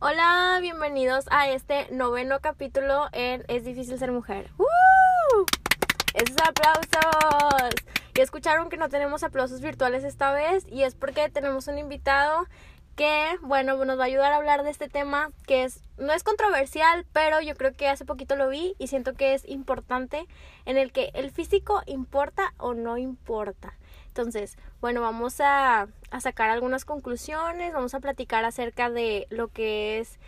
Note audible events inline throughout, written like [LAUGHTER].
Hola, bienvenidos a este noveno capítulo en Es difícil ser mujer. ¡Woo! Esos aplausos. Y escucharon que no tenemos aplausos virtuales esta vez y es porque tenemos un invitado que, bueno, nos va a ayudar a hablar de este tema que es no es controversial, pero yo creo que hace poquito lo vi y siento que es importante en el que el físico importa o no importa. Entonces, bueno, vamos a, a sacar algunas conclusiones, vamos a platicar acerca de lo que es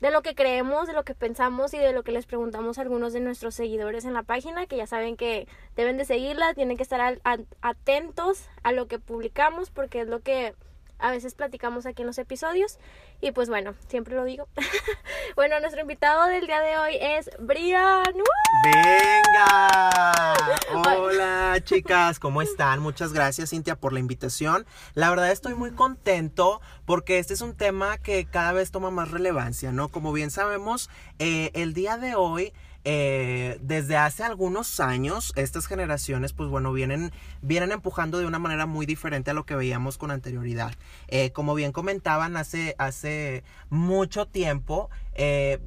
de lo que creemos, de lo que pensamos y de lo que les preguntamos a algunos de nuestros seguidores en la página, que ya saben que deben de seguirla, tienen que estar atentos a lo que publicamos porque es lo que a veces platicamos aquí en los episodios. Y pues bueno, siempre lo digo. [LAUGHS] bueno, nuestro invitado del día de hoy es Brian. ¡Venga! [LAUGHS] Hola chicas, ¿cómo están? Muchas gracias Cintia por la invitación. La verdad estoy muy contento porque este es un tema que cada vez toma más relevancia, ¿no? Como bien sabemos, eh, el día de hoy eh, desde hace algunos años estas generaciones pues bueno vienen, vienen empujando de una manera muy diferente a lo que veíamos con anterioridad. Eh, como bien comentaban hace, hace mucho tiempo, eh,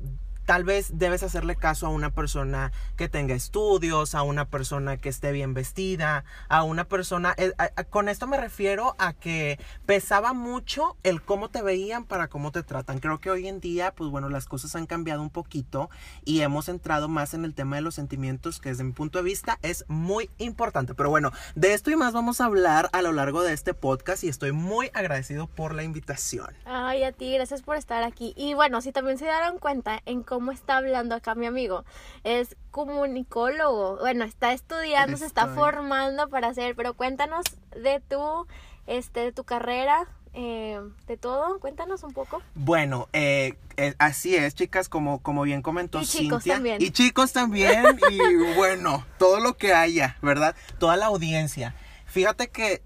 tal vez debes hacerle caso a una persona que tenga estudios, a una persona que esté bien vestida, a una persona... Eh, con esto me refiero a que pesaba mucho el cómo te veían para cómo te tratan. Creo que hoy en día, pues bueno, las cosas han cambiado un poquito y hemos entrado más en el tema de los sentimientos, que desde mi punto de vista es muy importante. Pero bueno, de esto y más vamos a hablar a lo largo de este podcast y estoy muy agradecido por la invitación. Ay, a ti, gracias por estar aquí. Y bueno, si también se dieron cuenta en cómo está hablando acá mi amigo. Es comunicólogo. Bueno, está estudiando, se está formando para hacer, pero cuéntanos de tu, este, de tu carrera, eh, de todo, cuéntanos un poco. Bueno, eh, eh, así es, chicas, como, como bien comentó y chicos También. Y chicos también, y [LAUGHS] bueno, todo lo que haya, ¿verdad? Toda la audiencia. Fíjate que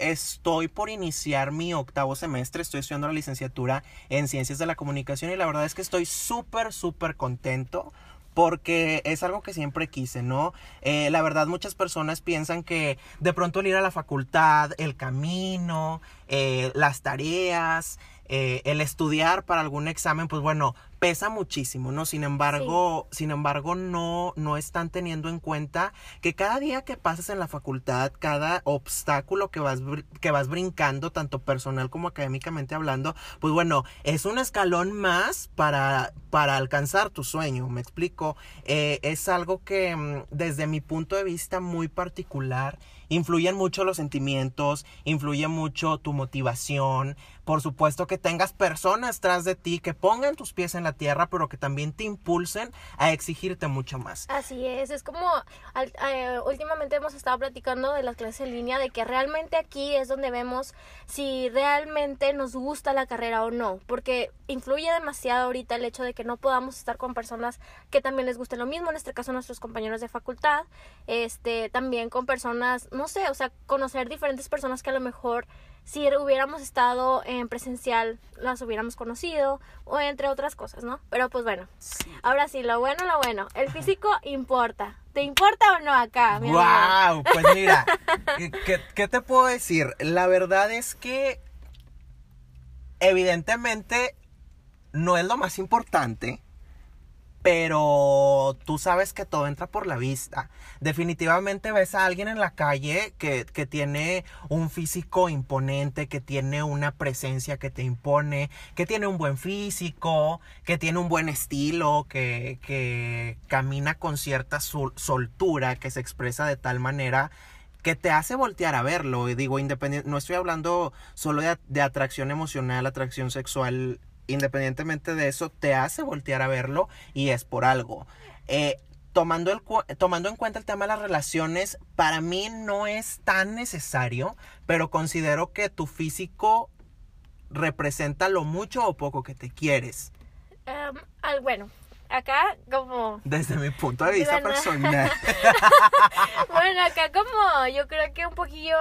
Estoy por iniciar mi octavo semestre, estoy estudiando la licenciatura en Ciencias de la Comunicación y la verdad es que estoy súper, súper contento porque es algo que siempre quise, ¿no? Eh, la verdad muchas personas piensan que de pronto el ir a la facultad, el camino, eh, las tareas, eh, el estudiar para algún examen, pues bueno, pesa muchísimo, ¿no? Sin embargo, sin embargo, no, no están teniendo en cuenta que cada día que pasas en la facultad, cada obstáculo que vas, que vas brincando, tanto personal como académicamente hablando, pues bueno, es un escalón más para, para alcanzar tu sueño, me explico. Eh, es algo que mm, desde mi punto de vista muy particular, influyen mucho los sentimientos, influye mucho tu motivación, por supuesto que tengas personas tras de ti que pongan tus pies en la tierra, pero que también te impulsen a exigirte mucho más. Así es, es como eh, últimamente hemos estado platicando de las clases en línea, de que realmente aquí es donde vemos si realmente nos gusta la carrera o no, porque influye demasiado ahorita el hecho de que no podamos estar con personas que también les guste lo mismo, en este caso nuestros compañeros de facultad, este, también con personas, no sé, o sea, conocer diferentes personas que a lo mejor si hubiéramos estado en presencial las hubiéramos conocido o entre otras cosas, ¿no? Pero pues bueno, ahora sí, lo bueno, lo bueno, el físico importa. ¿Te importa o no acá? Mi wow, [LAUGHS] pues mira, ¿qué, ¿qué te puedo decir? La verdad es que evidentemente no es lo más importante pero tú sabes que todo entra por la vista. Definitivamente ves a alguien en la calle que, que, tiene un físico imponente, que tiene una presencia que te impone, que tiene un buen físico, que tiene un buen estilo, que, que camina con cierta soltura, que se expresa de tal manera que te hace voltear a verlo. Y digo, independiente, no estoy hablando solo de, de atracción emocional, atracción sexual independientemente de eso, te hace voltear a verlo y es por algo. Eh, tomando, el, tomando en cuenta el tema de las relaciones, para mí no es tan necesario, pero considero que tu físico representa lo mucho o poco que te quieres. al, bueno, acá como... Desde mi punto de vista personal. [LAUGHS] bueno, acá como yo creo que un poquillo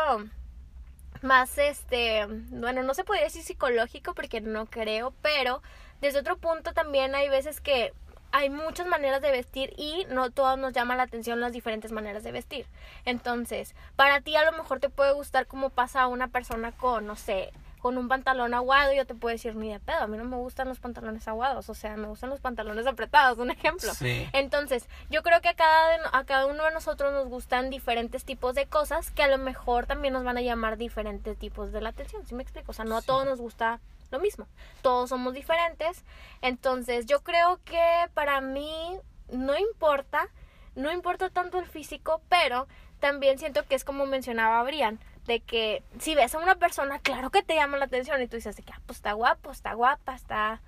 más este, bueno, no se podría decir psicológico porque no creo, pero desde otro punto también hay veces que hay muchas maneras de vestir y no todas nos llama la atención las diferentes maneras de vestir. Entonces, para ti a lo mejor te puede gustar cómo pasa una persona con, no sé, con un pantalón aguado, yo te puedo decir ni de pedo, a mí no me gustan los pantalones aguados, o sea, me gustan los pantalones apretados, un ejemplo. Sí. Entonces, yo creo que a cada, de- a cada uno de nosotros nos gustan diferentes tipos de cosas que a lo mejor también nos van a llamar diferentes tipos de la atención, ¿sí me explico? O sea, no a Sí. todos nos gusta lo mismo, todos somos diferentes, entonces yo creo que para mí no importa, no importa tanto el físico, pero también siento que es como mencionaba Brian, de que si ves a una persona, claro que te llama la atención y tú dices de que, ah, pues está guapo, está guapa, está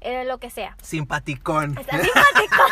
eh, lo que sea. Simpaticón. Está simpático.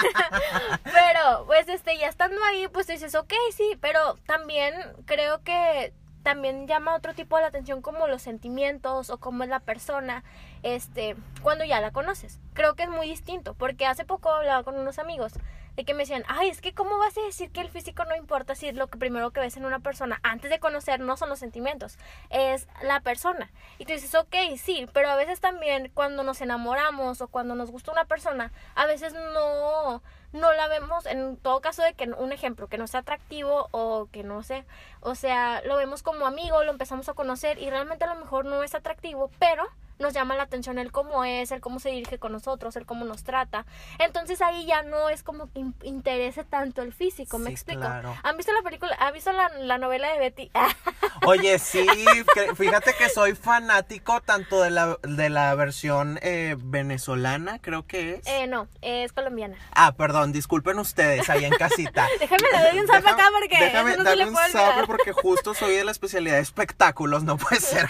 [LAUGHS] pero, pues, este, ya estando ahí, pues dices, ok, sí, pero también creo que también llama otro tipo de atención como los sentimientos o cómo es la persona, este, cuando ya la conoces. Creo que es muy distinto, porque hace poco hablaba con unos amigos de que me decían, ay, es que cómo vas a decir que el físico no importa si lo que primero que ves en una persona antes de conocer no son los sentimientos, es la persona. Y tú dices, ok, sí, pero a veces también cuando nos enamoramos o cuando nos gusta una persona, a veces no, no la vemos, en todo caso de que un ejemplo, que no sea atractivo o que no sé, o sea, lo vemos como amigo, lo empezamos a conocer y realmente a lo mejor no es atractivo, pero nos llama la atención el cómo es, el cómo se dirige con nosotros, el cómo nos trata. Entonces ahí ya no es como que in- interese tanto el físico, ¿me Sí, explico? claro. ¿Han visto la película? ¿Han visto la, la novela de Betty? [LAUGHS] Oye, sí, que- fíjate que soy fanático tanto de la, de la versión eh, venezolana, creo que es. eh, no, es colombiana. Ah, perdón, disculpen ustedes ahí en casita. [LAUGHS] Déjame le doy un Deja- acá porque déjame no se darle le un puede olvidar. porque justo soy de la especialidad de espectáculos, no puede ser.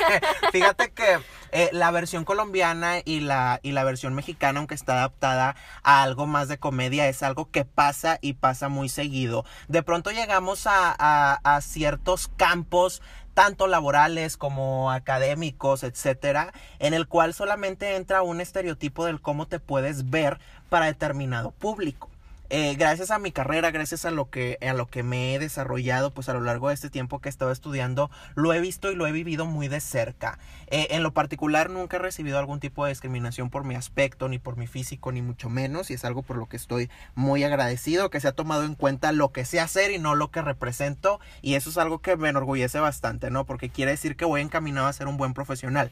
Fíjate que eh, la versión colombiana y la, y la versión mexicana, aunque está adaptada a algo más de comedia, es algo que pasa y pasa muy seguido. De pronto llegamos a, a- a ciertos campos tanto laborales como académicos, etcétera, en el cual solamente entra un estereotipo del cómo te puedes ver para determinado público. Eh, gracias a mi carrera, gracias a lo que a lo que me he desarrollado, pues a lo largo de este tiempo que he estado estudiando, lo he visto y lo he vivido muy de cerca. Eh, en lo particular, nunca he recibido algún tipo de discriminación por mi aspecto, ni por mi físico, ni mucho menos, y es algo por lo que estoy muy agradecido, que se ha tomado en cuenta lo que sé hacer y no lo que represento, y eso es algo que me enorgullece bastante, ¿no? Porque quiere decir que voy encaminado a ser un buen profesional.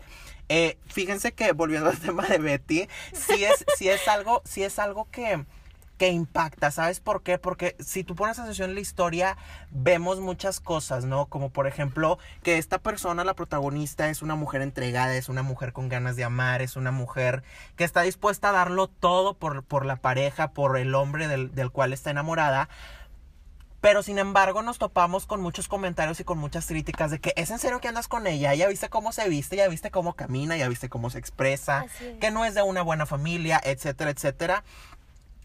Eh, fíjense que volviendo al [LAUGHS] tema de Betty, sí es, sí es algo, sí es algo que que impacta, ¿sabes por qué? Porque si tú pones atención en la historia, vemos muchas cosas, ¿no? Como por ejemplo, que esta persona, la protagonista, es una mujer entregada, es una mujer con ganas de amar, es una mujer que está dispuesta a darlo todo por, por la pareja, por el hombre del, del cual está enamorada. Pero sin embargo nos topamos con muchos comentarios y con muchas críticas de que es en serio que andas con ella, ya viste cómo se viste, ya viste cómo camina, ya viste cómo se expresa, es. que no es de una buena familia, etcétera, etcétera.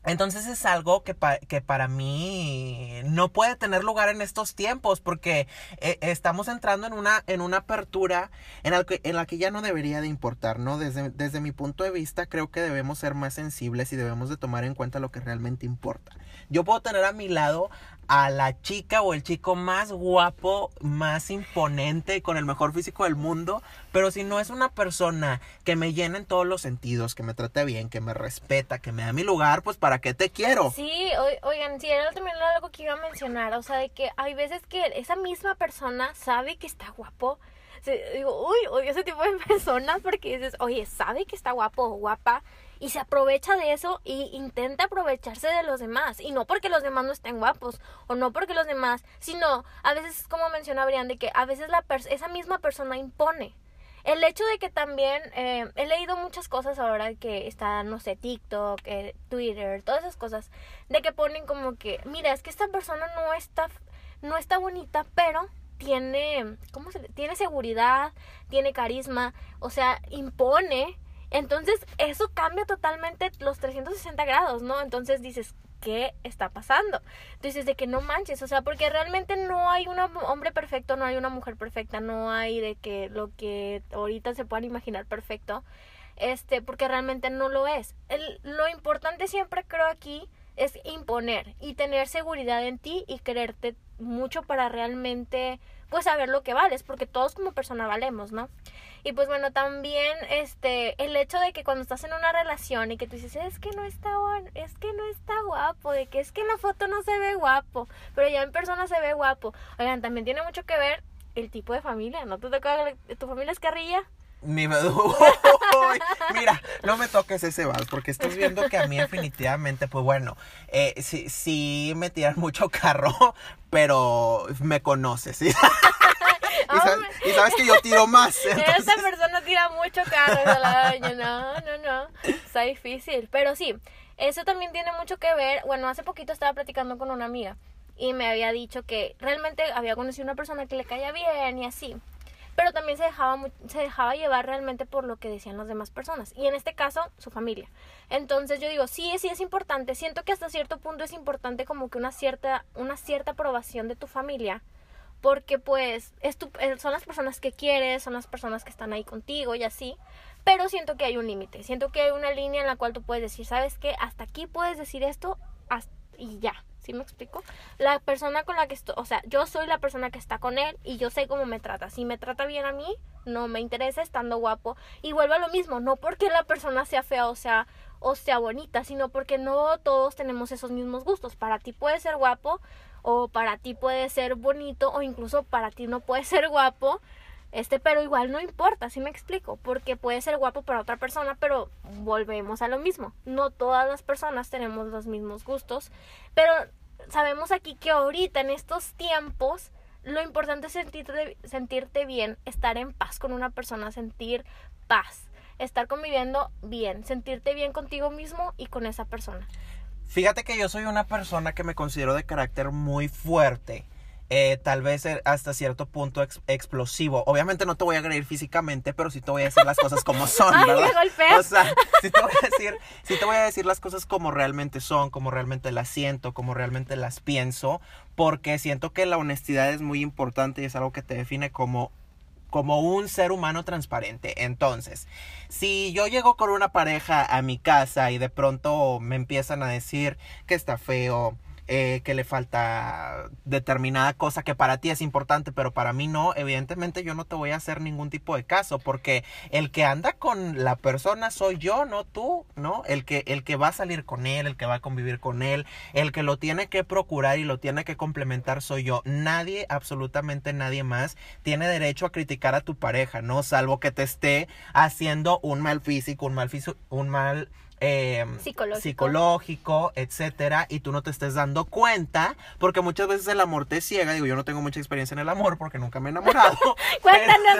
Entonces es algo que, pa- que para mí no puede tener lugar en estos tiempos porque eh, estamos entrando en una, en una apertura en la, que, en la que ya no debería de importar, ¿no? Desde, desde mi punto de vista creo que debemos ser más sensibles y debemos de tomar en cuenta lo que realmente importa. Yo puedo tener a mi lado a la chica o el chico más guapo, más imponente con el mejor físico del mundo, pero si no es una persona que me llena en todos los sentidos, que me trate bien, que me respeta, que me da mi lugar, pues ¿para qué te quiero? Sí, oi- oigan, sí, era también algo que iba a mencionar, o sea, de que hay veces que esa misma persona sabe que está guapo. Digo, uy, odio ese tipo de [LAUGHS] personas porque dices, oye, sabe que está guapo o guapa y se aprovecha de eso y intenta aprovecharse de los demás. Y no porque los demás no estén guapos o no porque los demás, sino a veces, como menciona Brian, de que a veces la esa misma persona impone. El hecho de que también eh, he leído muchas cosas ahora que está, no sé, TikTok, eh, Twitter, todas esas cosas, de que ponen como que, mira, es que esta persona no está, no está bonita, pero tiene, ¿cómo se Tiene seguridad, tiene carisma, o sea, impone. Entonces, eso cambia totalmente los 360 grados, ¿no? Entonces dices, ¿qué está pasando? Entonces, de que no manches, o sea, porque realmente no hay un hombre perfecto, no hay una mujer perfecta, no hay de que lo que ahorita se puedan imaginar perfecto, este, porque realmente no lo es. El- lo importante siempre creo aquí es imponer y tener seguridad en ti y quererte mucho para realmente pues saber lo que vales, porque todos como persona valemos, ¿no? Y pues bueno, también este el hecho de que cuando estás en una relación y que tú dices, es que no está es que no está guapo, de que es que en la foto no se ve guapo, pero ya en persona se ve guapo. Oigan, también tiene mucho que ver el tipo de familia, ¿no te toca tu familia es carrilla? Mi [LAUGHS] Mira, no me toques ese vals porque estás viendo que a mí definitivamente, pues bueno, eh, sí, sí me tiran mucho carro, pero me conoces, ¿sí? [LAUGHS] y, sabes, que yo tiro más. Esa persona tira mucho carro, no, no, no, está difícil, pero sí, eso también tiene mucho que ver, bueno, hace poquito estaba platicando con una amiga y me había dicho que realmente había conocido una persona que le caía bien y así pero también se dejaba, se dejaba llevar realmente por lo que decían las demás personas, y en este caso su familia. Entonces yo digo, sí, sí es importante, siento que hasta cierto punto es importante como que una cierta, una cierta aprobación de tu familia, porque pues es eh, son las personas que quieres, son las personas que están ahí contigo y así, pero siento que hay un límite, siento que hay una línea en la cual tú puedes decir, ¿sabes qué? Hasta aquí puedes decir esto y ya, ¿Sí me explico? La persona con la que estoy, o sea, yo soy la persona que está con él y yo sé cómo me trata. Si me trata bien a mí, no me interesa estando guapo. Y vuelvo a lo mismo, no porque la persona sea fea o sea, o sea bonita, sino porque no todos tenemos esos mismos gustos. Para ti puede ser guapo o para ti puede ser bonito o incluso para ti no puede ser guapo este, pero igual no importa, ¿sí me explico? Porque puede ser guapo para otra persona, pero volvemos a lo mismo. No todas las personas tenemos los mismos gustos, pero sabemos aquí que ahorita en estos tiempos lo importante es sentirte, sentirte bien, estar en paz con una persona, sentir paz, estar conviviendo bien, sentirte bien contigo mismo y con esa persona. Fíjate que yo soy una persona que me considero de carácter muy fuerte. Eh, tal vez eh, hasta cierto punto explosivo. Obviamente no te voy a agredir físicamente, pero sí te voy a decir las cosas como [LAUGHS] son, ¿verdad? o sea, sí te voy a decir, sí te voy a decir las cosas como realmente son, como realmente las siento, como realmente las pienso, porque siento que la honestidad es muy importante y es algo que te define como como un ser humano transparente. Entonces, si yo llego con una pareja a mi casa y de pronto me empiezan a decir que está feo, eh, que le falta determinada cosa que para ti es importante, pero para mí no, evidentemente yo no te voy a hacer ningún tipo de caso, porque el que anda con la persona soy yo, no tú, ¿no? El que, el que va a salir con él, el que va a convivir con él, el que lo tiene que procurar y lo tiene que complementar soy yo. Nadie, absolutamente nadie más, tiene derecho a criticar a tu pareja, ¿no? Salvo que te esté haciendo un mal físico, un mal físico, un mal eh, psicológico. etcétera, y tú no te estés dando cuenta, porque muchas veces el amor te ciega. Digo, yo no tengo mucha experiencia en el amor porque nunca me he enamorado. [LAUGHS] Cuéntanos. [LAUGHS]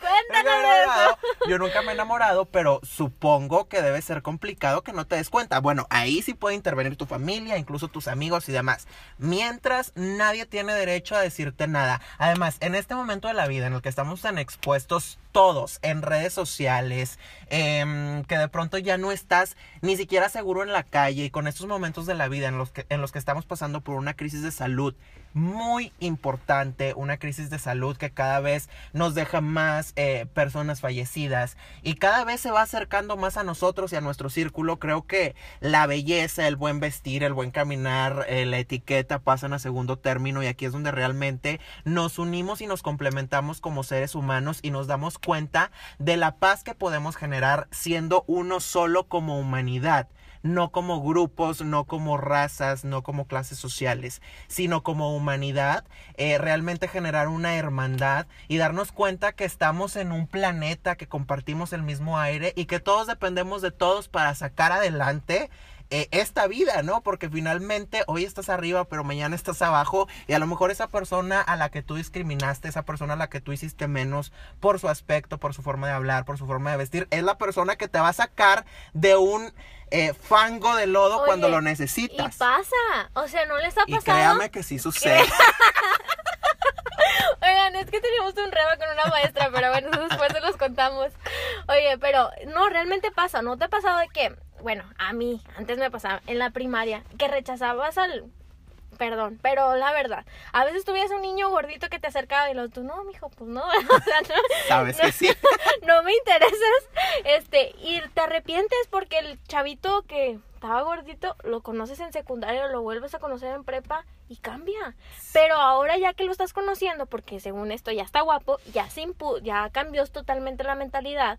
Cuéntanos Yo nunca me he enamorado, pero supongo que debe ser complicado que no te des cuenta. Bueno, ahí sí puede intervenir tu familia, incluso tus amigos y demás. Mientras nadie tiene derecho a decirte nada. Además, en este momento de la vida en el que estamos tan expuestos todos en redes sociales, em, que de pronto ya no estás ni siquiera seguro en la calle y con estos momentos de la vida en los que, en los que estamos pasando por una crisis de salud muy importante, una crisis de salud que cada vez nos deja más eh, personas fallecidas y cada vez se va acercando más a nosotros y a nuestro círculo. Creo que la belleza, el buen vestir, el buen caminar, eh, la etiqueta pasan a segundo término y aquí es donde realmente nos unimos y nos complementamos como seres humanos y nos damos cuenta de la paz que podemos generar siendo uno solo como humanidad no como grupos, no como razas, no como clases sociales, sino como humanidad, eh, realmente generar una hermandad y darnos cuenta que estamos en un planeta, que compartimos el mismo aire y que todos dependemos de todos para sacar adelante eh, esta vida, ¿no? Porque finalmente hoy estás arriba, pero mañana estás abajo y a lo mejor esa persona a la que tú discriminaste, esa persona a la que tú hiciste menos por su aspecto, por su forma de hablar, por su forma de vestir, es la persona que te va a sacar de un eh, fango de lodo cuando lo necesitas. Y pasa, o sea, no les ha pasado. Y créame que sí sucede. [LAUGHS] Oigan, es que teníamos un reba con una maestra, pero bueno, después se los contamos. Oye, pero no, realmente pasa, ¿no te ha pasado de que, bueno, a mí, antes me pasaba en la primaria, que rechazabas al perdón, pero la verdad, a veces tuvías un niño gordito que te acercaba y lo tú, no, mijo, pues no, [LAUGHS] o sea, no Sabes que sí. [LAUGHS] No me interesas, este, y te arrepientes porque el chavito que estaba gordito, lo conoces en secundaria, lo vuelves a conocer en prepa y cambia. Pero ahora ya que lo estás conociendo, porque según esto ya está guapo, ya se impu ya cambió totalmente la mentalidad,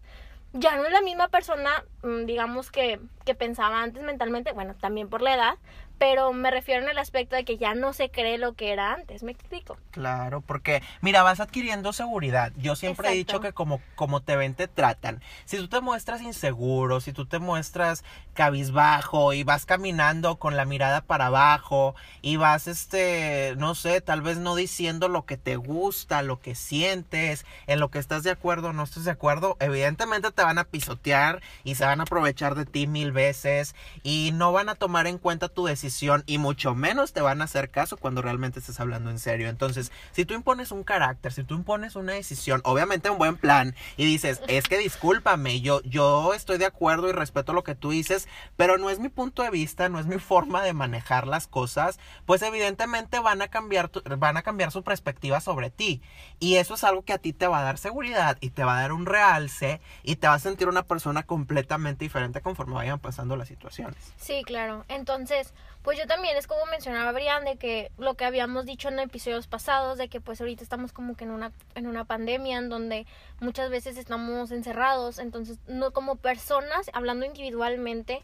ya no es la misma persona, mm, digamos que, que pensaba antes mentalmente, bueno, también por la edad, pero me refiero en el aspecto de que ya no se cree lo que era antes, ¿me explico? Claro, porque mira, vas adquiriendo seguridad. Yo siempre he dicho que como, como te ven, te tratan. Si tú te muestras inseguro, si tú te muestras cabizbajo y vas caminando con la mirada para abajo y vas, este, no sé, tal vez no diciendo lo que te gusta, lo que sientes, en lo que estás de acuerdo o no estás de acuerdo, evidentemente te van a pisotear y se van a aprovechar de ti mil veces y no van a tomar en cuenta tu decisión y mucho menos te van a hacer caso cuando realmente estés hablando en serio. Entonces, si tú impones un carácter, si tú impones una decisión, obviamente un buen plan y dices, es que discúlpame, yo, yo estoy de acuerdo y respeto lo que tú dices, pero no es mi punto de vista, no es mi forma de manejar las cosas, pues evidentemente van a cambiar, tu- van a cambiar su perspectiva sobre ti. Y eso es algo que a ti te va a dar seguridad y te va a dar un realce y te va a sentir una persona completamente diferente conforme vayan pasando las situaciones. Sí, claro. Entonces, pues yo también es como mencionaba Brian de que lo que habíamos dicho en episodios pasados de que pues ahorita estamos como que en una en una pandemia en donde muchas veces estamos encerrados, entonces no como personas hablando individualmente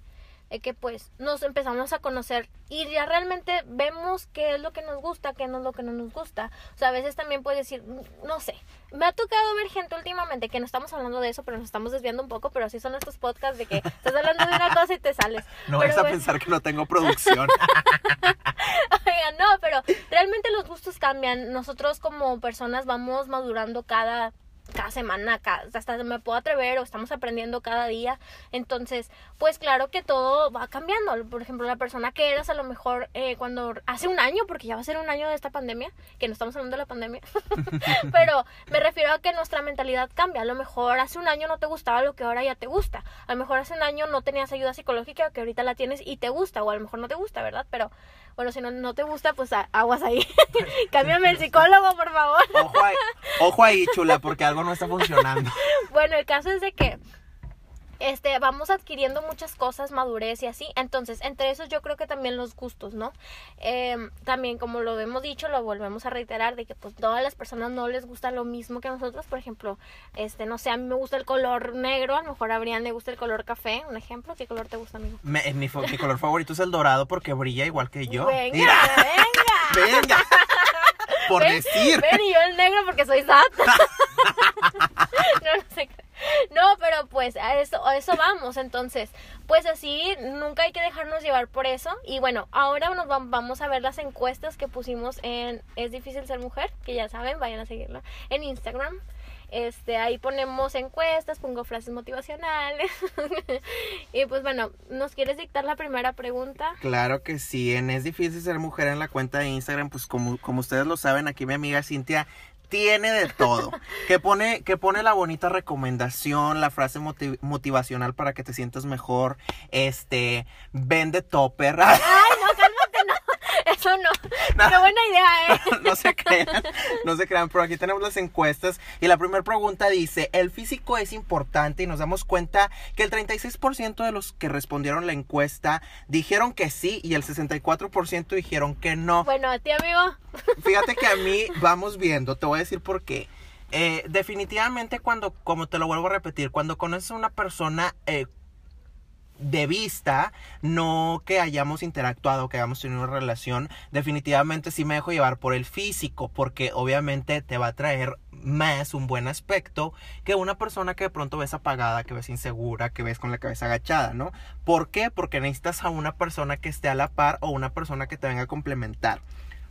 que pues nos empezamos a conocer y ya realmente vemos qué es lo que nos gusta, qué no es lo que no nos gusta. O sea, a veces también puedes decir, no sé, me ha tocado ver gente últimamente que no estamos hablando de eso, pero nos estamos desviando un poco, pero así son estos podcasts de que [LAUGHS] estás hablando de una cosa y te sales. No Pero vas a bueno. pensar que no tengo producción. [LAUGHS] Oigan, no, pero realmente los gustos cambian. Nosotros como personas vamos madurando cada cada semana, cada- hasta me puedo atrever o estamos aprendiendo cada día. Entonces, pues claro que todo va cambiando. Por ejemplo, la persona que eras a lo mejor eh, cuando hace un año, porque ya va a ser un año de esta pandemia, que no estamos hablando de la pandemia, [LAUGHS] pero me refiero a que nuestra mentalidad cambia. A lo mejor hace un año no te gustaba lo que ahora ya te gusta. A lo mejor hace un año no tenías ayuda psicológica que ahorita la tienes y te gusta, o a lo mejor no te gusta, ¿verdad? Pero bueno, si no, no te gusta, pues aguas ahí. [LAUGHS] Cámbiame el psicólogo, por favor. Ojo ahí, ojo ahí, chula, porque algo no está funcionando. [LAUGHS] Bueno, el caso es de que este vamos adquiriendo muchas cosas, madurez y así. Entonces, entre esos yo creo que también los gustos, ¿no? Em, también como lo hemos dicho, lo volvemos a reiterar de que pues todas las personas no les gusta lo mismo que a nosotros. Por ejemplo, este, no sé, a mí me gusta el color negro, a lo mejor a Brian le gusta el color café. Un ejemplo, ¿qué color te gusta, amigo? Me- mi, color favorito es el dorado porque brilla igual que yo. Venga, Mira, venga. [LAUGHS] venga. Por Ven, decir. Ven y yo el negro porque soy SAT. [LAUGHS] no, no sé. No, pero pues a eso, a eso vamos. Entonces, pues así, nunca hay que dejarnos llevar por eso. Y bueno, ahora nos vam- vamos a ver las encuestas que pusimos en Es difícil ser mujer, que ya saben, vayan a seguirla en Instagram. Este, ahí ponemos encuestas, pongo frases motivacionales. [LAUGHS] y pues bueno, ¿nos quieres dictar la primera pregunta? Claro que sí, en es difícil ser mujer en la cuenta de Instagram, pues como, como ustedes lo saben, aquí mi amiga Cintia tiene de todo. [LAUGHS] Que pone, que pone la bonita recomendación, la frase motiv- motivacional para que te sientas mejor. Este, vende topper. Ay. Eso [LAUGHS] no. Pero buena idea, ¿eh? [LAUGHS] no se crean, no se crean, pero aquí tenemos las encuestas y la primera pregunta dice, ¿el físico es importante? Y nos damos cuenta que el 36% de los que respondieron la encuesta dijeron que sí y el 64% dijeron que no. Bueno, a ti, amigo. [LAUGHS] Fíjate que a mí vamos viendo, te voy a decir por qué. Eh, definitivamente cuando, como te lo vuelvo a repetir, cuando conoces a una persona eh, de vista, no que hayamos interactuado, que hayamos tenido una relación, definitivamente sí me dejo llevar por el físico, porque obviamente te va a traer más un buen aspecto que una persona que de pronto ves apagada, que ves insegura, que ves con la cabeza agachada, ¿no? ¿Por qué? Porque necesitas a una persona que esté a la par o una persona que te venga a complementar.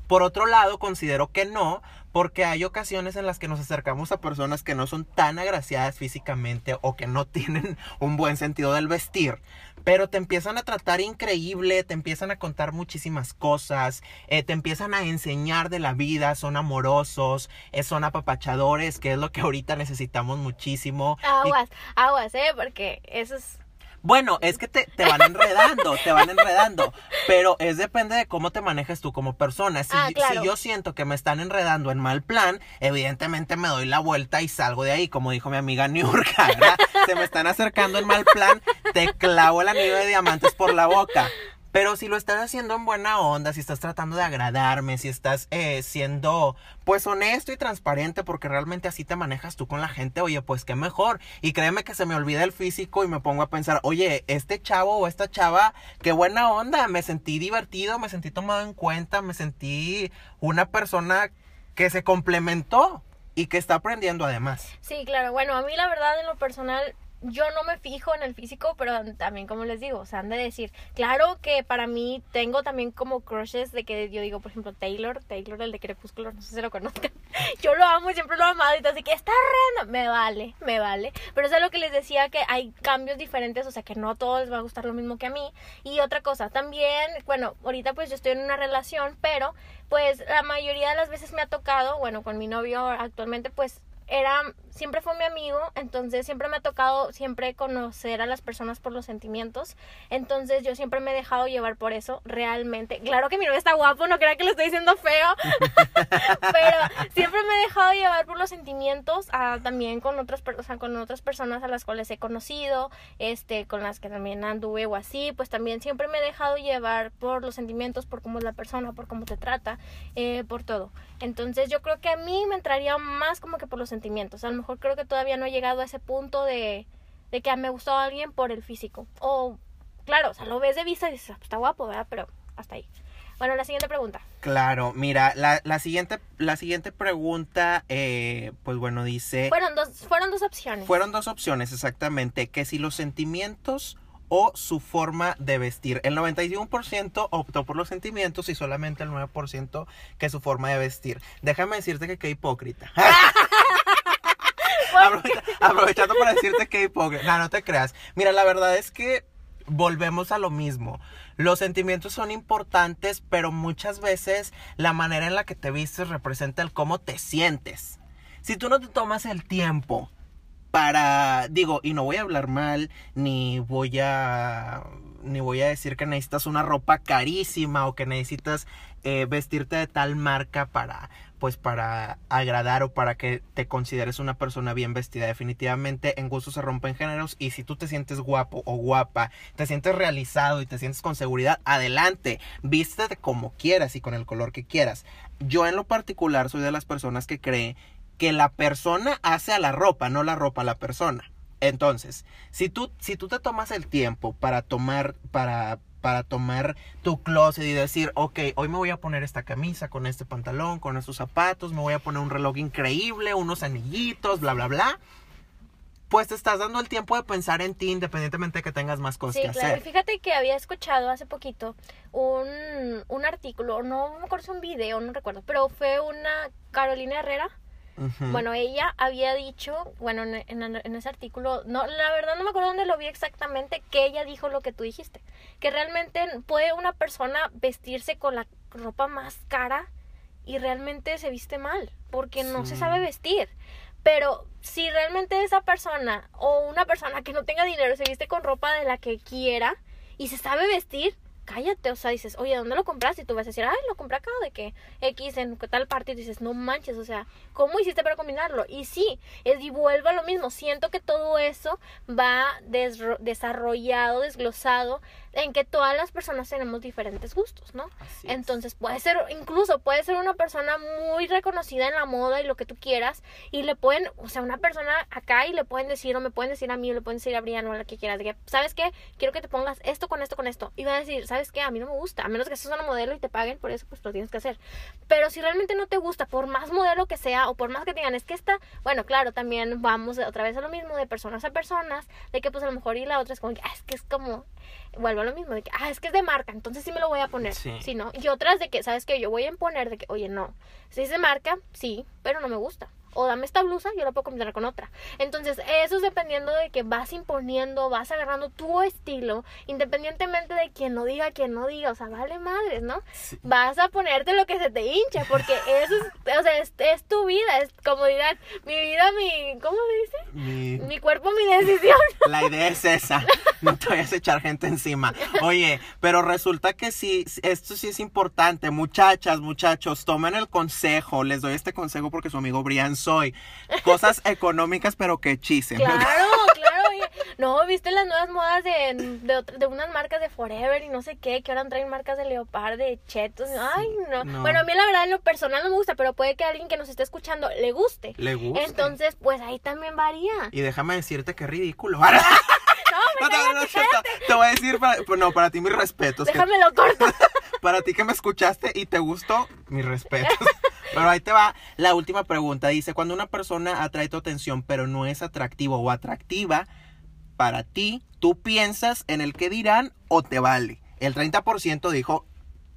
Por otro lado, considero que no, porque hay ocasiones en las que nos acercamos a personas que no son tan agraciadas físicamente o que no [LAUGHS] tienen un buen sentido del vestir, pero te empiezan a tratar increíble, te empiezan a contar muchísimas cosas, eh, te empiezan a enseñar de la vida, son amorosos, eh, son apapachadores, que es lo que ahorita necesitamos muchísimo. Aguas, aguas, ¿eh? Porque eso es... bueno, es que te, te van enredando, te van enredando, pero es depende de cómo te manejes tú como persona. Si, Ah, claro. si yo siento que me están enredando en mal plan, evidentemente me doy la vuelta y salgo de ahí, como dijo mi amiga Niurka, ¿verdad? Se me están acercando en mal plan, te clavo el anillo de diamantes por la boca. Pero si lo estás haciendo en buena onda, si estás tratando de agradarme, si estás eh, siendo pues honesto y transparente porque realmente así te manejas tú con la gente, oye, pues qué mejor. Y créeme que se me olvida el físico y me pongo a pensar, oye, este chavo o esta chava, qué buena onda, me sentí divertido, me sentí tomado en cuenta, me sentí una persona que se complementó y que está aprendiendo además. Sí, claro. Bueno, a mí la verdad en lo personal yo no me fijo en el físico, pero también como les digo, o sea, han de decir, claro que para mí tengo también como crushes de que yo digo, por ejemplo, Taylor, Taylor el de Crepúsculo, no sé si lo conozcan. [LAUGHS] Yo lo amo, siempre lo he amado y así que está re, me vale, me vale. Pero eso es lo que les decía que hay cambios diferentes, o sea, que no a todos les va a gustar lo mismo que a mí. Y otra cosa, también, bueno, ahorita pues yo estoy en una relación, pero pues la mayoría de las veces me ha tocado, bueno, con mi novio actualmente pues era siempre fue mi amigo, entonces siempre me ha tocado siempre conocer a las personas por los sentimientos, entonces yo siempre me he dejado llevar por eso, realmente. Claro que mi novio está guapo, no crea que le estoy diciendo feo, [LAUGHS] pero siempre me he dejado llevar por los sentimientos, ah, también con otras, o con otras personas a las cuales he conocido, este, con las que también anduve o así, pues también siempre me he dejado llevar por los sentimientos, por cómo es la persona, por cómo te trata, eh, por todo. Entonces yo creo que a mí me entraría más como que por los sentimientos, a lo mejor creo que todavía no he llegado a ese punto de, de que me gustado alguien por el físico. O, claro, o sea, lo ves de vista y dices, ah, pues, está guapo, ¿verdad? Pero hasta ahí. Bueno, la siguiente pregunta. Claro, mira, la, la siguiente, la siguiente pregunta, eh, pues bueno, dice... Fueron dos, fueron dos opciones. Fueron dos opciones, exactamente. Que si los sentimientos o su forma de vestir. El 91% optó por los sentimientos y solamente el 9% que su forma de vestir. Déjame decirte que qué hipócrita. [LAUGHS] [LAUGHS] aprovechando para decirte que hipócrita. No, no te creas. Mira, la verdad es que volvemos a lo mismo. Los sentimientos son importantes, pero muchas veces la manera en la que te vistes representa el cómo te sientes. Si tú no te tomas el tiempo para, digo, y no voy a hablar mal, ni voy a ni voy a decir que necesitas una ropa carísima o que necesitas eh, vestirte de tal marca para pues para agradar o para que te consideres una persona bien vestida. Definitivamente en gusto se rompen géneros y si tú te sientes guapo o guapa, te sientes realizado y te sientes con seguridad, adelante, vístete como quieras y con el color que quieras. Yo en lo particular soy de las personas que cree que la persona hace a la ropa, no la ropa a la persona. Entonces, si tú, si tú te tomas el tiempo para tomar, para para tomar tu closet y decir, ok, hoy me voy a poner esta camisa con este pantalón, con estos zapatos, me voy a poner un reloj increíble, unos anillitos, bla, bla, bla. Pues te estás dando el tiempo de pensar en ti independientemente de que tengas más cosas que claro. hacer. Fíjate que había escuchado hace poquito un, un artículo, no me acuerdo si un video, no recuerdo, pero fue una Carolina Herrera bueno, ella había dicho, bueno, en, ese artículo, no, la verdad no me acuerdo dónde lo vi exactamente, que ella dijo lo que tú dijiste, que realmente puede una persona vestirse con la ropa más cara y realmente se viste mal, porque no se sabe vestir. Pero si realmente esa persona o una persona que no tenga dinero se viste con ropa de la que quiera y se sabe vestir, cállate, o sea, dices, oye, ¿dónde lo compraste? Y tú vas a decir, ay, lo compré acá, de que X en tal parte, y dices, no manches, o sea, ¿cómo hiciste para combinarlo? Y sí, es y vuelvo a lo mismo, siento que todo eso va desarrollado, desglosado en que todas las personas tenemos diferentes gustos, ¿no? Entonces puede ser, incluso puede ser una persona muy reconocida en la moda y lo que tú quieras, y le pueden, o sea, una persona acá y le pueden decir, o me pueden decir a mí, o le pueden decir a Brian o a la que quieras, de que, ¿sabes qué? Quiero que te pongas esto con esto con esto. Y va a decir, ¿sabes qué? A mí no me gusta, a menos que seas una modelo y te paguen por eso, pues lo tienes que hacer. Pero si realmente no te gusta, por más modelo que sea, o por más que te digan, es que esta, bueno, claro, también vamos otra vez a lo mismo, de personas a personas, de que pues a lo mejor y la otra es como, ah, es que es como vuelvo a lo mismo, de que, ah, es que es de marca, entonces sí me lo voy a poner. Sí. no. Y otras de que, ¿sabes que Yo voy a imponer de que, oye, no, si es de marca, sí, pero no me gusta o dame esta blusa, yo la puedo combinar con otra. Entonces, eso es dependiendo de que vas imponiendo, vas agarrando tu estilo, independientemente de quien no diga, quien no diga, o sea, vale madres, ¿no? Vas a ponerte lo que se te hincha, porque [LAUGHS] eso es, o sea, es, tu vida, es comodidad, mi vida, mi, ¿cómo se dice? Mi, cuerpo, mi decisión. [LAUGHS] La idea es esa, no te vayas a echar gente encima. Oye, pero resulta que sí, esto sí es importante, muchachas, muchachos, tomen el consejo, les doy este consejo porque su amigo Brian soy. Cosas [LAUGHS] económicas, pero que chisen. Claro, claro. No, ¿viste las nuevas modas de, de, unas marcas de Forever y no sé qué? Que ahora traen marcas de Leopard, de Chetos. Ay, no. no. Bueno, a mí la verdad en lo personal no me gusta, pero puede que a alguien que nos esté escuchando le guste. Le gusta. Entonces, pues ahí también varía. Y déjame decirte que ridículo. [LAUGHS] [LAUGHS] No, No, no, no, cállate, te, voy a decir, para, pues no, para ti mis respetos. que- Déjamelo corto. para ti que me escuchaste y te gustó, mis respetos. Pero ahí te va la última pregunta. Dice, cuando una persona atrae tu atención pero no es atractivo o atractiva, para ti, ¿tú piensas en el que dirán o te vale? El 30% dijo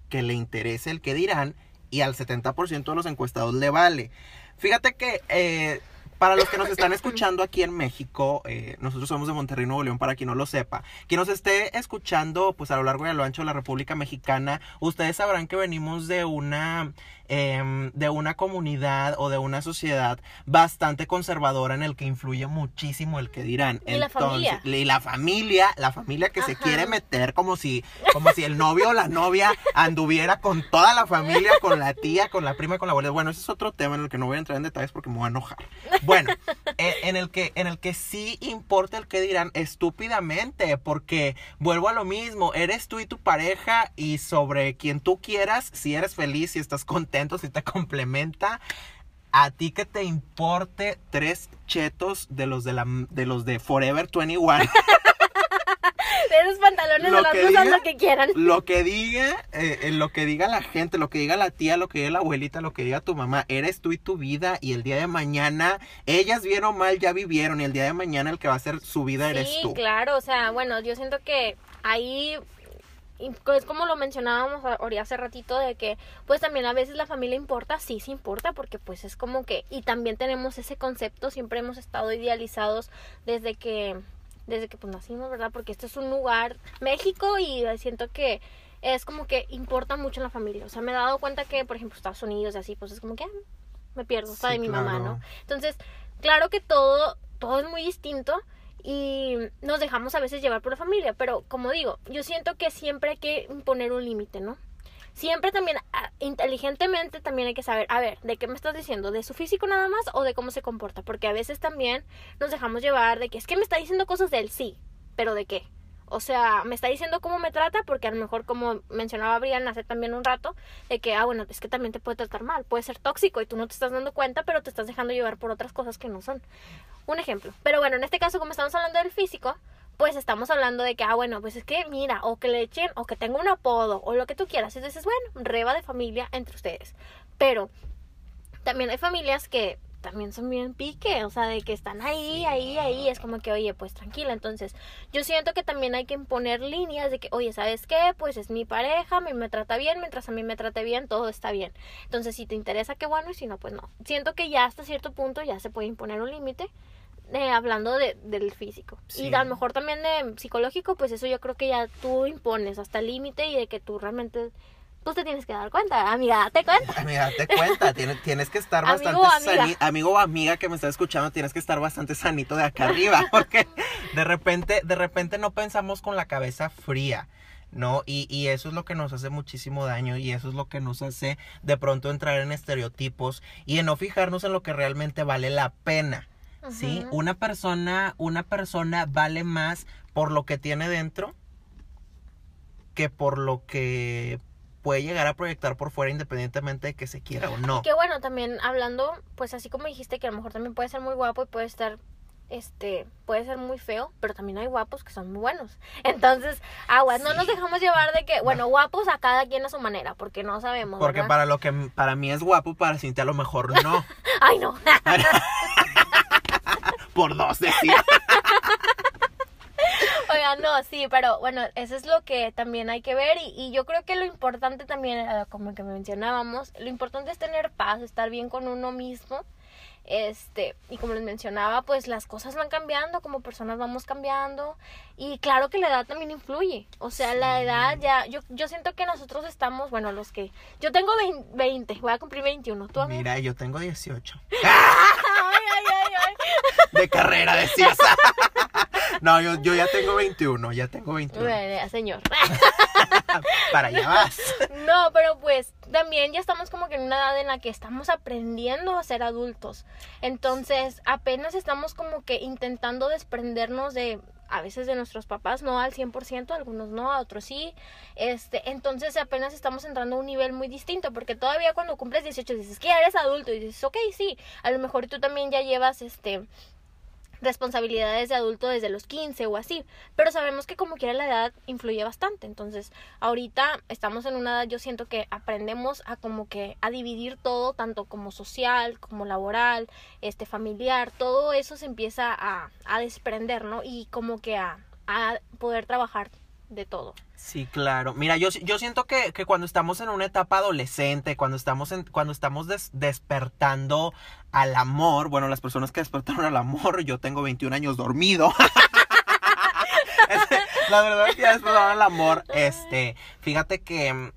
que le interese el que dirán y al 70% de los encuestados le vale. Fíjate que eh, para los que nos están escuchando aquí en México, eh, nosotros somos de Monterrey, Nuevo León, para quien no lo sepa. Quien nos esté escuchando pues a lo largo y a lo ancho de la República Mexicana, ustedes sabrán que venimos de una em, de una comunidad o de una sociedad bastante conservadora en el que influye muchísimo el que dirán. Y la familia. y la familia, la familia que se quiere meter como si, como si el novio o la novia anduviera con toda la familia, con la tía, con la prima, con la abuela. Bueno, ese es otro tema en el que no voy a entrar en detalles porque me voy a enojar. Bueno, eh, en el que, en el que sí importa el que dirán estúpidamente, porque vuelvo a lo mismo, eres tú y tu pareja y sobre quien tú quieras, si eres feliz, si estás contento, si te [LAUGHS] complementa. A ti que te importe tres chetos de los de la de los de Forever 21. [LAUGHS] De esos pantalones Lo de las que diga- lo que quieran. Lo que diga, eh, eh, lo que diga la gente, lo que diga la tía, lo que diga la abuelita, lo que diga tu mamá, eres tú y tu vida y el día de mañana, ellas bien o mal ya vivieron y el día de mañana el que va a ser su vida eres Sí, tú. claro, o sea, bueno, yo siento que ahí y es como lo mencionábamos ahorita hace ratito de que pues también a veces la familia importa, sí, sí importa porque pues es como que y también tenemos ese concepto, siempre hemos estado idealizados desde que desde que pues nacimos, ¿verdad? Porque este es un lugar México y siento que es como que importa mucho en la familia. O sea, me he dado cuenta que, por ejemplo, Estados Unidos y así, pues es como que ah, me pierdo, está Sí, de mi mamá. ¿no? Entonces, claro que todo, todo es muy distinto y nos dejamos a veces llevar por la familia, pero como digo, yo siento que siempre hay que imponer un límite, ¿no? Siempre también, ah, inteligentemente también hay que saber, a ver, ¿de qué me estás diciendo? ¿De su físico nada más o de cómo se comporta? Porque a veces también nos dejamos llevar de que es que me está diciendo cosas del sí, pero ¿de qué? O sea, me está diciendo cómo me trata, porque a lo mejor, como mencionaba Brian hace también un rato, de que, ah, bueno, es que también te puede tratar mal, puede ser tóxico y tú no te estás dando cuenta, pero te estás dejando llevar por otras cosas que no son. Un ejemplo. Pero bueno, en este caso, como estamos hablando del físico, pues estamos hablando de que, ah, bueno, pues es que mira, o que le echen, o que tenga un apodo, o lo que tú quieras. Entonces, bueno, reba de familia entre ustedes. Pero también hay familias que también son bien pique, o sea, de que están ahí, ahí, ahí, es como que, oye, pues tranquila, entonces yo siento que también hay que imponer líneas de que, oye, ¿sabes qué? Pues es mi pareja, a mí me trata bien, mientras a mí me trate bien, todo está bien. Entonces, si te interesa, qué bueno, y si no, pues no. Siento que ya hasta cierto punto ya se puede imponer un límite, eh, hablando de, del físico. Sí. Y a lo mejor también de psicológico, pues eso yo creo que ya tú impones hasta el límite y de que tú realmente, pues te tienes que dar cuenta, amiga, date cuenta. Amiga, te cuenta, [LAUGHS] tienes, tienes que estar bastante o amiga. sani- amigo o amiga que me está escuchando, tienes que estar bastante sanito de acá arriba, [LAUGHS] porque de repente, de repente no pensamos con la cabeza fría. ¿no? Y, y eso es lo que nos hace muchísimo daño y eso es lo que nos hace de pronto entrar en estereotipos y en no fijarnos en lo que realmente vale la pena. ¿Sí? Una persona, una persona vale más por lo que tiene dentro que por lo que puede llegar a proyectar por fuera independientemente de que se quiera o no. Que bueno, también hablando, pues así como dijiste que a lo mejor también puede ser muy guapo y puede estar, este, puede ser muy feo, pero también hay guapos que son muy buenos. [LAUGHS] Entonces, aguas, no Sí. nos dejamos llevar de que, bueno, guapos a cada quien a su manera, porque no sabemos. Porque ¿verdad? para lo que para mí es guapo, para Cintia a lo mejor no. [LAUGHS] Ay, no. [LAUGHS] por dos decía. [LAUGHS] Oigan, no, sí, pero bueno, eso es lo que también hay que ver y, y yo creo que lo importante también, eh, como que mencionábamos, lo importante es tener paz, estar bien con uno mismo. Este, y como les mencionaba, pues las cosas van cambiando, como personas vamos cambiando y claro que la edad también influye. O sea, la Sí. edad ya yo yo siento que nosotros estamos, bueno, los que yo tengo 20, 20, voy a cumplir 21, tú amigo? Mira, yo tengo 18. [LAUGHS] De carrera decías. [LAUGHS] No, yo, yo ya tengo 21, ya tengo 21. Bueno, ya, señor. [LAUGHS] Para allá vas. No, pero pues también ya estamos como que en una edad en la que estamos aprendiendo a ser adultos. Entonces, apenas estamos como que intentando desprendernos de a veces de nuestros papás, no al 100%, algunos no, a otros sí. Este, entonces apenas estamos entrando a un nivel muy distinto, porque todavía cuando cumples 18 dices que ya eres adulto y dices, ok, sí, a lo mejor tú también ya llevas este responsabilidades de adulto desde los 15 o así, pero sabemos que como quiera la edad influye bastante, entonces ahorita estamos en una edad yo siento que aprendemos a como que a dividir todo, tanto como social, como laboral, este familiar, todo eso se empieza a, a desprender, ¿no? Y como que a, a poder trabajar de todo. Sí, claro. Mira, yo, yo siento que, que cuando estamos en una etapa adolescente, cuando estamos, en, cuando estamos des- despertando al amor, bueno, las personas que despertaron al amor, yo tengo 21 años dormido. [LAUGHS] La verdad es que ya despertaron al amor, este, fíjate que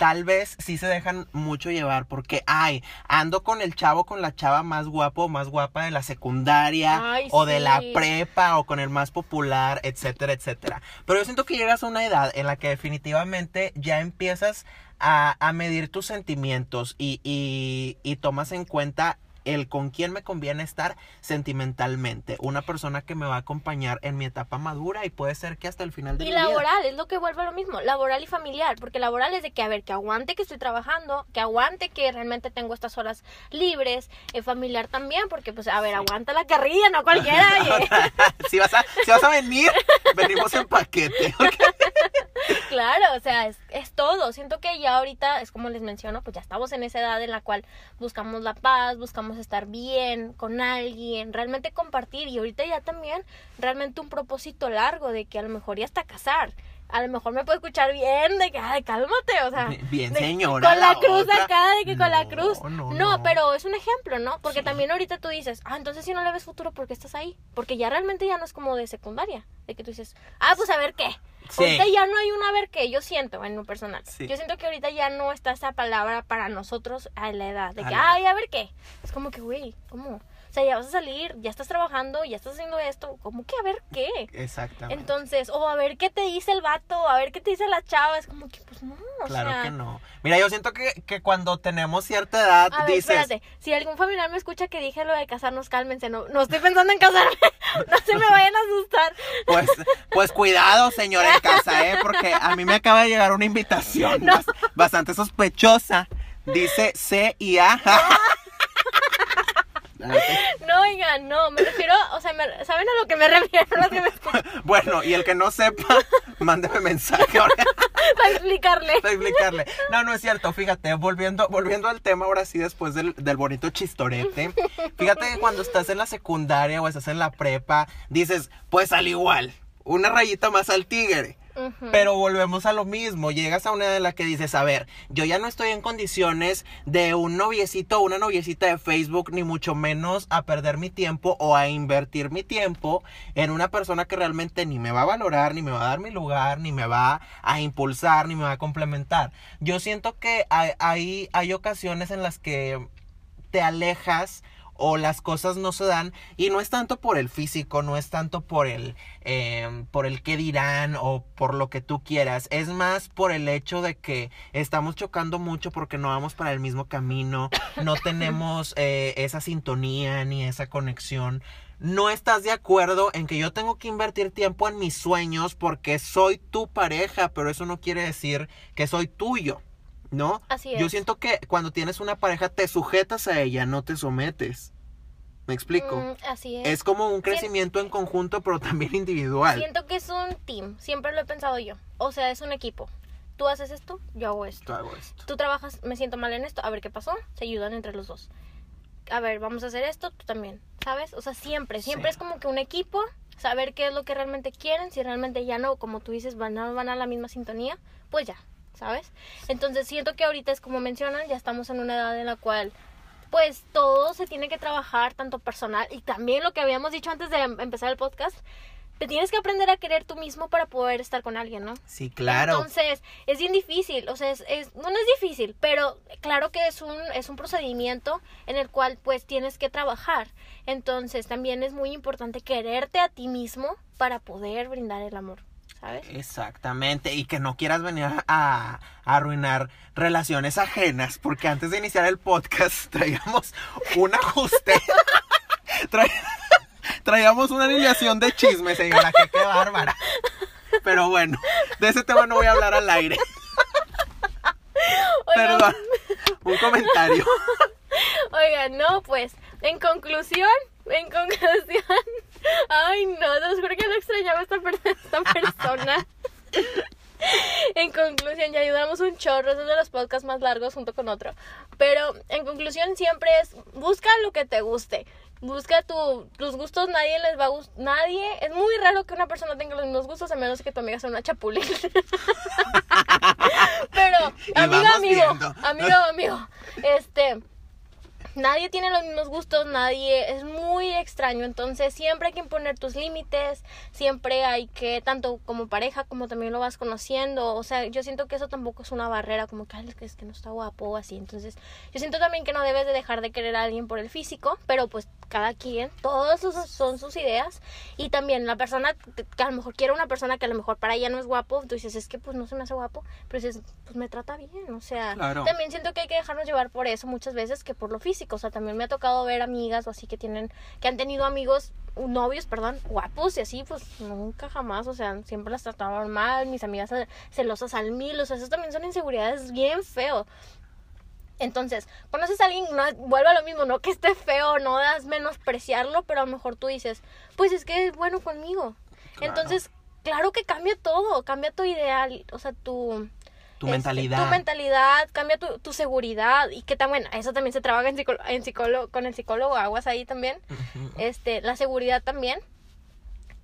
tal vez sí se dejan mucho llevar porque, ay, ando con el chavo, con la chava más guapo o más guapa de la secundaria Ay, o de la prepa o con el más popular, etcétera, etcétera. Pero yo siento que llegas a una edad en la que definitivamente ya empiezas a, a medir tus sentimientos y, y, y tomas en cuenta el con quién me conviene estar sentimentalmente. Una persona que me va a acompañar en mi etapa madura y puede ser que hasta el final de Y mi vida. laboral, es lo que vuelve a lo mismo, laboral y familiar, porque laboral es de que, a ver, que aguante que estoy trabajando, que aguante que realmente tengo estas horas libres, eh, familiar también, porque pues, a ver, aguanta la carrilla, no cualquiera, [LAUGHS] [LAUGHS] si, vas a, si vas a venir, venimos en paquete. ¿ok? [LAUGHS] Claro, o sea, es, es todo. Siento que ya ahorita, es como les menciono, pues ya estamos en esa edad en la cual buscamos la paz, buscamos estar bien con alguien, realmente compartir. Y ahorita ya también, realmente un propósito largo de que a lo mejor ya hasta casar. A lo mejor me puede escuchar bien, de que, ay, cálmate, o sea. Bien, de- señora, Con la, la cruz otra. acá, de que con la No, cruz. no, no. pero es un ejemplo, ¿no? Porque Sí. también ahorita tú dices, ah, entonces si no le ves futuro, ¿por qué estás ahí? Porque ya realmente ya no es como de secundaria. De que tú dices, ah, pues a ver qué. Sí. Ahorita ya no hay un a ver qué, yo siento en lo personal. Sí. Yo siento que ahorita ya no está esa palabra para nosotros a la edad. De A que, la- ay, a ver qué. Es como que, güey, ¿cómo? O sea, ya vas a salir, ya estás trabajando, ya estás haciendo esto. ¿Cómo que a ver qué? Exactamente. Entonces, o a ver qué te dice el vato, a ver qué te dice la chava. Es como que, pues no, o Claro sea. que no. Mira, yo siento que, que cuando tenemos cierta edad, A ver, dices, espérate. Si algún familiar me escucha que dije lo de casarnos, cálmense. No, no estoy pensando en casarme. [LAUGHS] no se me vayan a asustar. pues, pues cuidado, señor en casa, ¿eh? Porque a mí me acaba de llegar una invitación [LAUGHS] No. bastante sospechosa. Dice C y A. [LAUGHS] [LAUGHS] No, oigan, no. Me refiero, o sea, me- ¿saben a lo que me refiero? Los que me escuchan? [LAUGHS] bueno, y el que no sepa, [LAUGHS] mándeme mensaje ahora Para explicarle. para explicarle. No, no es cierto, fíjate, volviendo, volviendo al tema ahora sí después del, del bonito chistorete. Fíjate que cuando estás en la secundaria o estás en la prepa, dices, pues al igual, una rayita más al tigre. Pero volvemos a lo mismo, llegas a una de la que dices, a ver, yo ya no estoy en condiciones de un noviecito o una noviecita de Facebook, ni mucho menos a perder mi tiempo o a invertir mi tiempo en una persona que realmente ni me va a valorar, ni me va a dar mi lugar, ni me va a impulsar, ni me va a complementar. Yo siento que hay, hay ocasiones en las que te alejas o las cosas no se dan y no es tanto por el físico, no es tanto por el eh, por el qué dirán o por lo que tú quieras, es más por el hecho de que estamos chocando mucho porque no vamos para el mismo camino, no tenemos [LAUGHS] eh, esa sintonía ni esa conexión. No estás de acuerdo en que yo tengo que invertir tiempo en mis sueños porque soy tu pareja, pero eso no quiere decir que soy tuyo. ¿No? Así Yo siento que cuando tienes una pareja te sujetas a ella, no te sometes. ¿Me explico? Mm, así es. Es como un crecimiento en conjunto, pero también [LAUGHS] individual. Siento que es un team. Siempre lo he pensado yo. O sea, es un equipo. Tú haces esto, yo hago esto. Yo hago esto. Tú trabajas, me siento mal en esto, a ver qué pasó. Se ayudan entre los dos. A ver, vamos a hacer esto, tú también. ¿Sabes? O sea, siempre, siempre Sí. es como que un equipo. Saber qué es lo que realmente quieren. Si realmente ya no, como tú dices, van a, van a la misma sintonía, pues ya. ¿Sabes? Entonces siento que ahorita es como mencionan, ya estamos en una edad en la cual pues todo se tiene que trabajar, tanto personal y también lo que habíamos dicho antes de em- empezar el podcast, te tienes que aprender a querer tú mismo para poder estar con alguien, ¿no? Sí, claro. Entonces, es bien difícil, o sea, es, es- no, no es difícil, pero claro que es un, es un procedimiento en el cual pues tienes que trabajar. Entonces, también es muy importante quererte a ti mismo para poder brindar el amor, ¿sabes? Exactamente, y que no quieras venir a, a arruinar relaciones ajenas, porque antes de iniciar el podcast [LAUGHS] traíamos un ajuste. [LAUGHS] Tra- [LAUGHS] Traíamos una alineación de chismes, señora, que qué bárbara. Pero bueno, de ese tema no voy a hablar al aire. Oigan, Perdón. Un comentario. Oigan, no, pues, en conclusión, en conclusión. Ay, no, no, juro que lo extrañaba esta, per- [LAUGHS] esta persona. En conclusión, ya ayudamos un chorro, es uno de los podcasts más largos junto con otro. Pero en conclusión siempre es, busca lo que te guste. Busca tu, tus gustos, nadie les va a gustar, nadie, es muy raro que una persona tenga los mismos gustos a menos que tu amiga sea una chapulín. [LAUGHS] Pero, amigo, amigo, amigo, amigo, este, nadie tiene los mismos gustos, nadie es muy extraño, entonces siempre hay que imponer tus límites, siempre hay que, tanto como pareja como también lo vas conociendo, o sea, yo siento que eso tampoco es una barrera, como que, "Ay, es que, no está guapo o así, entonces yo siento también que no debes de dejar de querer a alguien por el físico, pero pues cada quien, todos esos son sus ideas. Y también la persona que que a lo mejor quiere una persona que a lo mejor para ella no es guapo, tú dices, es que pues no se me hace guapo, pero dices, pues me trata bien, o sea, Claro. también siento que hay que dejarnos llevar por eso muchas veces que por lo físico, o sea, también me ha tocado ver amigas o así que tienen, que han tenido amigos, novios, perdón, guapos y así, pues nunca jamás, o sea, siempre las trataban mal, mis amigas celosas al mil, o sea, eso también son inseguridades bien feo. Entonces, conoces a alguien, no, vuelve a lo mismo, no que esté feo, no das menospreciarlo, pero a lo mejor tú dices, pues es que es bueno conmigo. Claro. Entonces, claro que cambia todo, cambia tu ideal, o sea, tu... Tu este, mentalidad. Tu mentalidad, cambia tu, tu seguridad y que también, eso también se trabaja en, psicólogo, en psicólogo, con el psicólogo, aguas ahí también, este, la seguridad también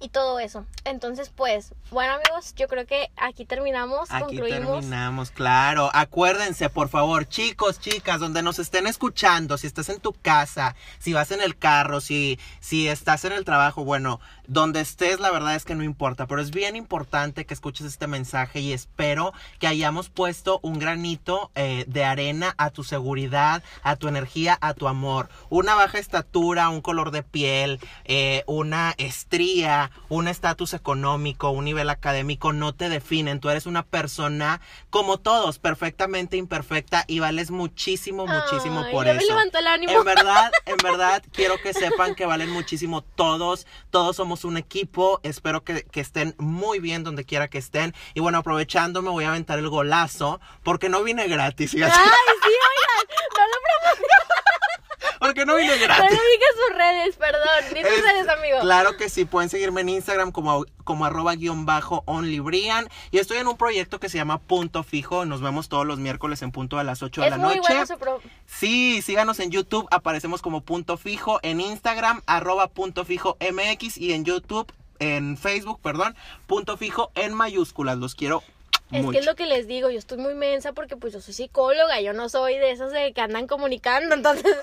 y todo eso. Entonces, pues, bueno amigos, yo creo que aquí terminamos, Aquí concluimos. terminamos, claro. Acuérdense, por favor, chicos, chicas, donde nos estén escuchando, si estás en tu casa, si vas en el carro, si, si estás en el trabajo, bueno, donde estés, la verdad es que no importa, pero es bien importante que escuches este mensaje y espero que hayamos puesto un granito eh, de arena a tu seguridad, a tu energía, a tu amor. Una baja estatura, un color de piel, eh, una estría, un estatus económico, un nivel académico no te definen. Tú eres una persona como todos, perfectamente imperfecta y vales muchísimo, muchísimo Ay, por ya eso. me levantó el ánimo. En verdad, en verdad, quiero que sepan que valen muchísimo todos. Todos somos un equipo. Espero que, que estén muy bien donde quiera que estén. Y bueno, aprovechando, me voy a aventar el golazo porque no vine gratis. Ay, sí, oigan, no Porque no vine No gratis. le digas sus redes, perdón. Tus Es- redes, amigo. Claro que sí, pueden seguirme en Instagram como, como arroba guion bajo onlybrian. Y estoy en un proyecto que se llama Punto Fijo. Nos vemos todos los miércoles en punto a las 8 de es la muy noche. bueno su pro... Sí, síganos en YouTube, aparecemos como punto fijo, en Instagram, arroba punto fijo MX y en YouTube, en Facebook, perdón, punto fijo en mayúsculas. Los quiero Es mucho. que es lo que les digo, yo estoy muy mensa porque pues yo soy psicóloga, yo no soy de esas de que andan comunicando, [LAUGHS] entonces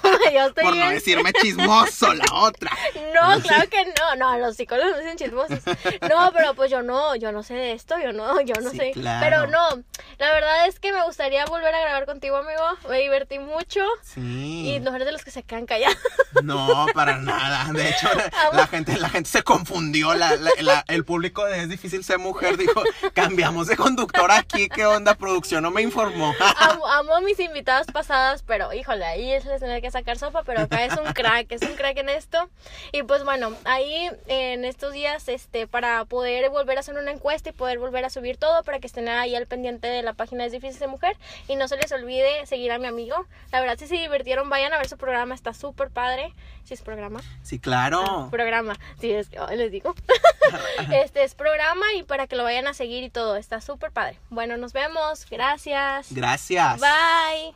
como yo estoy Por no decirme chismoso, la otra. [LAUGHS] No, claro que no, no, los psicólogos no dicen chismosos. No, pero pues yo no, yo no sé de esto, yo no, yo no Sí, sé. claro. Pero no, la verdad es que me gustaría volver a grabar contigo, amigo. Me divertí mucho. Y Sí. no eres de los que se quedan callados. [LAUGHS] No, para nada. De hecho, la, la gente, la gente se confundió. La, la- la- el público de Es difícil ser mujer dijo, cambiamos de conductor aquí. ¿Qué onda? Producción no me informó. Amo, amo a mis invitadas pasadas, pero híjole, ahí es les tener que sacar sopa, pero acá es un crack, es un crack en esto. Y pues bueno, ahí en estos días, este, para poder volver a hacer una encuesta y poder volver a subir todo, para que estén ahí al pendiente de la página Es Difícil Ser Mujer. Y no se les olvide seguir a mi amigo. La verdad, si se divirtieron, vayan a ver su programa, está súper padre. Si es programa. Sí, claro. Programa, sí, es les digo. [LAUGHS] [LAUGHS] este es programa y para que lo vayan a seguir y todo, está súper padre. Bueno, nos vemos, gracias. Gracias. Bye.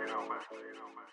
You know, man.